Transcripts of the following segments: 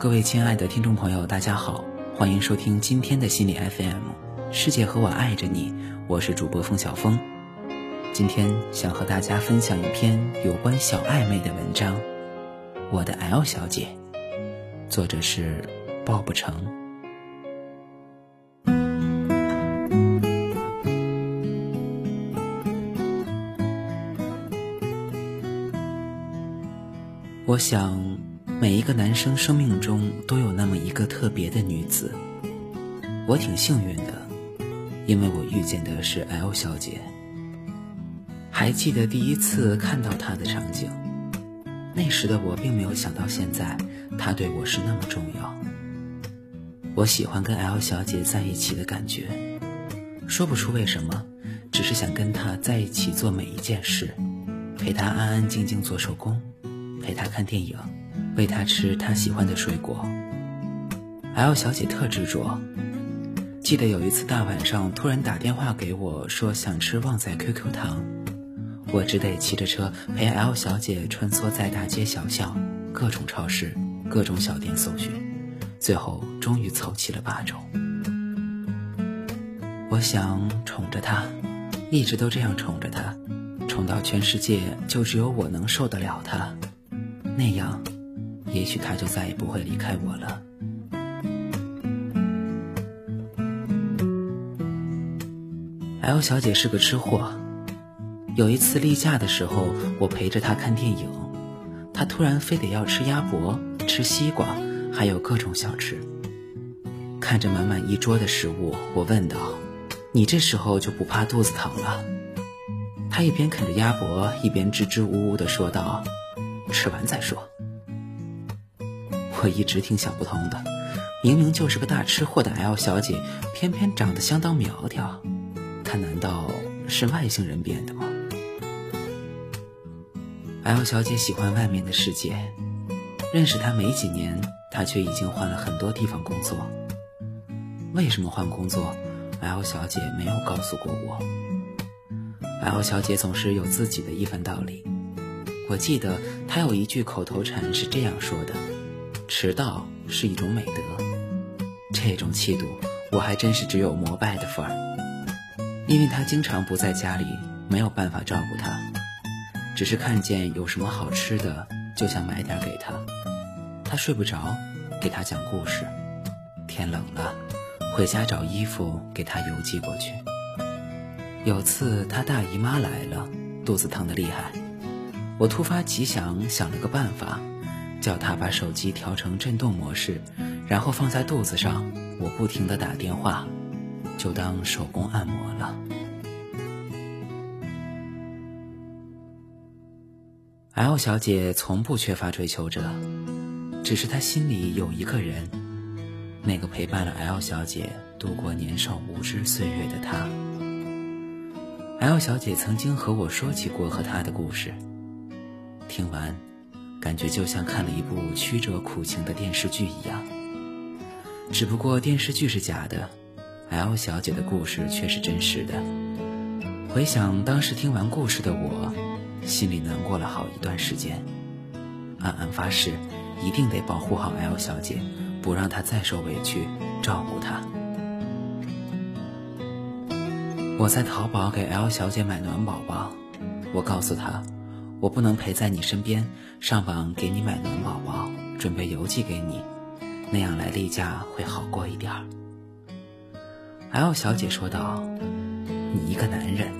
各位亲爱的听众朋友，大家好，欢迎收听今天的心理 FM，世界和我爱着你，我是主播凤小峰。今天想和大家分享一篇有关小暧昧的文章，《我的 L 小姐》，作者是鲍不成。我想。每一个男生生命中都有那么一个特别的女子，我挺幸运的，因为我遇见的是 L 小姐。还记得第一次看到她的场景，那时的我并没有想到现在她对我是那么重要。我喜欢跟 L 小姐在一起的感觉，说不出为什么，只是想跟她在一起做每一件事，陪她安安静静做手工，陪她看电影。喂他吃他喜欢的水果。L 小姐特执着，记得有一次大晚上突然打电话给我，说想吃旺仔 QQ 糖，我只得骑着车陪 L 小姐穿梭在大街小巷、各种超市、各种小店搜寻，最后终于凑齐了八种。我想宠着她，一直都这样宠着她，宠到全世界就只有我能受得了她，那样。也许他就再也不会离开我了。L 小姐是个吃货，有一次例假的时候，我陪着她看电影，她突然非得要吃鸭脖、吃西瓜，还有各种小吃。看着满满一桌的食物，我问道：“你这时候就不怕肚子疼了？”她一边啃着鸭脖，一边支支吾吾的说道：“吃完再说。”我一直挺想不通的，明明就是个大吃货的 L 小姐，偏偏长得相当苗条，她难道是外星人变的吗？L 小姐喜欢外面的世界，认识她没几年，她却已经换了很多地方工作。为什么换工作？L 小姐没有告诉过我。L 小姐总是有自己的一番道理。我记得她有一句口头禅是这样说的。迟到是一种美德，这种气度我还真是只有膜拜的份儿。因为他经常不在家里，没有办法照顾他，只是看见有什么好吃的就想买点给他。他睡不着，给他讲故事；天冷了，回家找衣服给他邮寄过去。有次他大姨妈来了，肚子疼得厉害，我突发奇想，想了个办法。叫他把手机调成震动模式，然后放在肚子上，我不停的打电话，就当手工按摩了。L 小姐从不缺乏追求者，只是她心里有一个人，那个陪伴了 L 小姐度过年少无知岁月的他。L 小姐曾经和我说起过和他的故事，听完。感觉就像看了一部曲折苦情的电视剧一样，只不过电视剧是假的，L 小姐的故事却是真实的。回想当时听完故事的我，心里难过了好一段时间，暗暗发誓一定得保护好 L 小姐，不让她再受委屈，照顾她。我在淘宝给 L 小姐买暖宝宝，我告诉她。我不能陪在你身边，上网给你买暖宝宝，准备邮寄给你，那样来例假会好过一点儿。L 小姐说道：“你一个男人，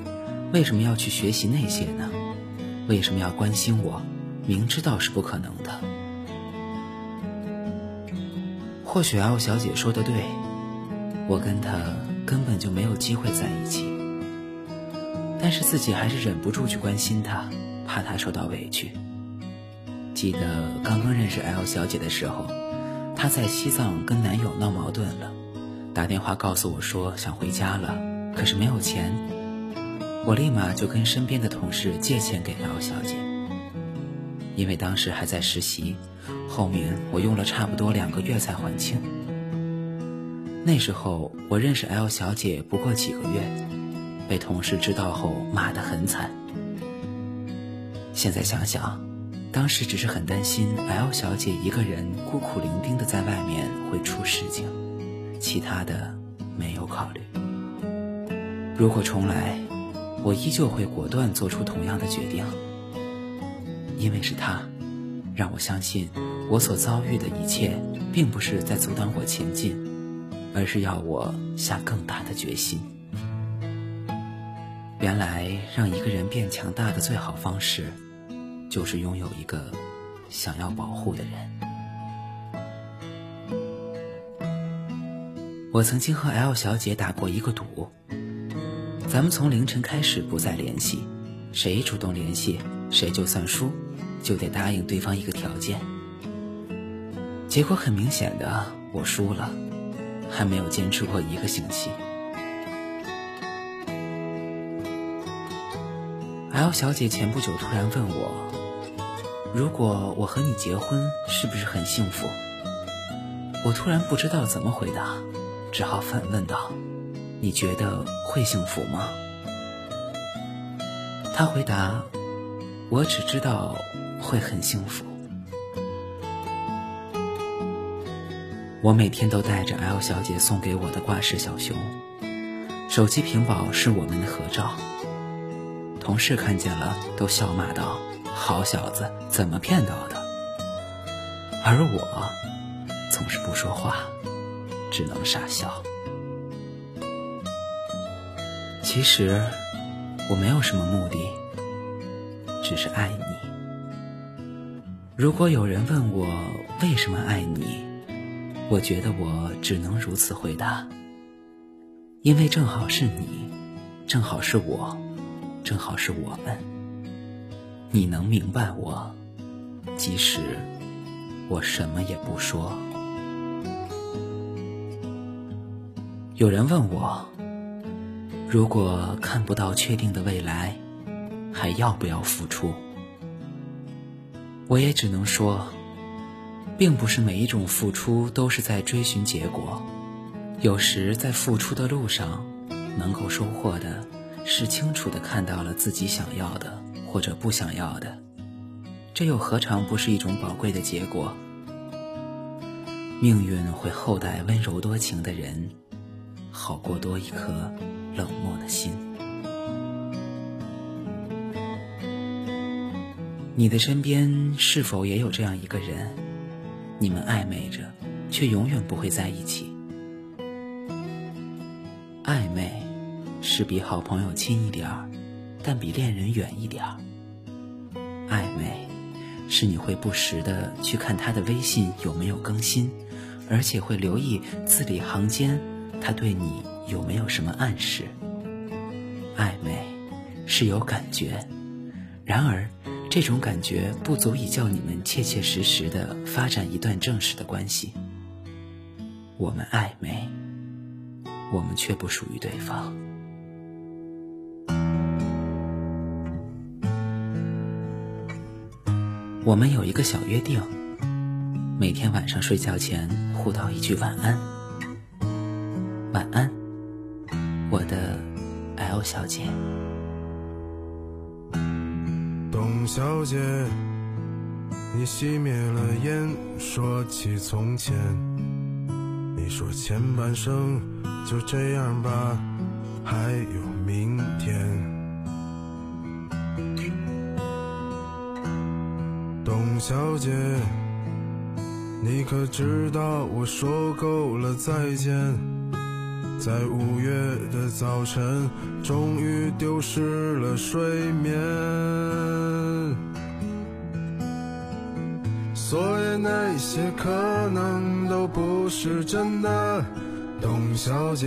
为什么要去学习那些呢？为什么要关心我？明知道是不可能的。”或许 L 小姐说的对，我跟他根本就没有机会在一起，但是自己还是忍不住去关心他。怕她受到委屈。记得刚刚认识 L 小姐的时候，她在西藏跟男友闹矛盾了，打电话告诉我说想回家了，可是没有钱。我立马就跟身边的同事借钱给 L 小姐，因为当时还在实习，后面我用了差不多两个月才还清。那时候我认识 L 小姐不过几个月，被同事知道后骂得很惨。现在想想，当时只是很担心 L 小姐一个人孤苦伶仃的在外面会出事情，其他的没有考虑。如果重来，我依旧会果断做出同样的决定，因为是他，让我相信我所遭遇的一切，并不是在阻挡我前进，而是要我下更大的决心。原来，让一个人变强大的最好方式。就是拥有一个想要保护的人。我曾经和 L 小姐打过一个赌，咱们从凌晨开始不再联系，谁主动联系谁就算输，就得答应对方一个条件。结果很明显的，我输了，还没有坚持过一个星期。L 小姐前不久突然问我。如果我和你结婚，是不是很幸福？我突然不知道怎么回答，只好反问道：“你觉得会幸福吗？”他回答：“我只知道会很幸福。”我每天都带着 L 小姐送给我的挂饰小熊，手机屏保是我们的合照。同事看见了，都笑骂道。好小子，怎么骗到的？而我总是不说话，只能傻笑。其实我没有什么目的，只是爱你。如果有人问我为什么爱你，我觉得我只能如此回答：因为正好是你，正好是我，正好是我们。你能明白我，即使我什么也不说。有人问我，如果看不到确定的未来，还要不要付出？我也只能说，并不是每一种付出都是在追寻结果，有时在付出的路上，能够收获的是清楚的看到了自己想要的。或者不想要的，这又何尝不是一种宝贵的结果？命运会厚待温柔多情的人，好过多一颗冷漠的心。你的身边是否也有这样一个人？你们暧昧着，却永远不会在一起。暧昧是比好朋友亲一点儿。但比恋人远一点儿。暧昧，是你会不时的去看他的微信有没有更新，而且会留意字里行间他对你有没有什么暗示。暧昧，是有感觉，然而这种感觉不足以叫你们切切实实的发展一段正式的关系。我们暧昧，我们却不属于对方。我们有一个小约定，每天晚上睡觉前互道一句晚安。晚安，我的 L 小姐。董小姐，你熄灭了烟，说起从前。你说前半生就这样吧，还有小姐，你可知道我说够了再见，在五月的早晨，终于丢失了睡眠。所以那些可能都不是真的，董小姐。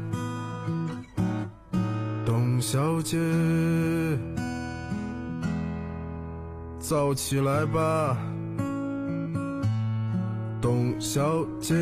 小姐，早起来吧。董小姐。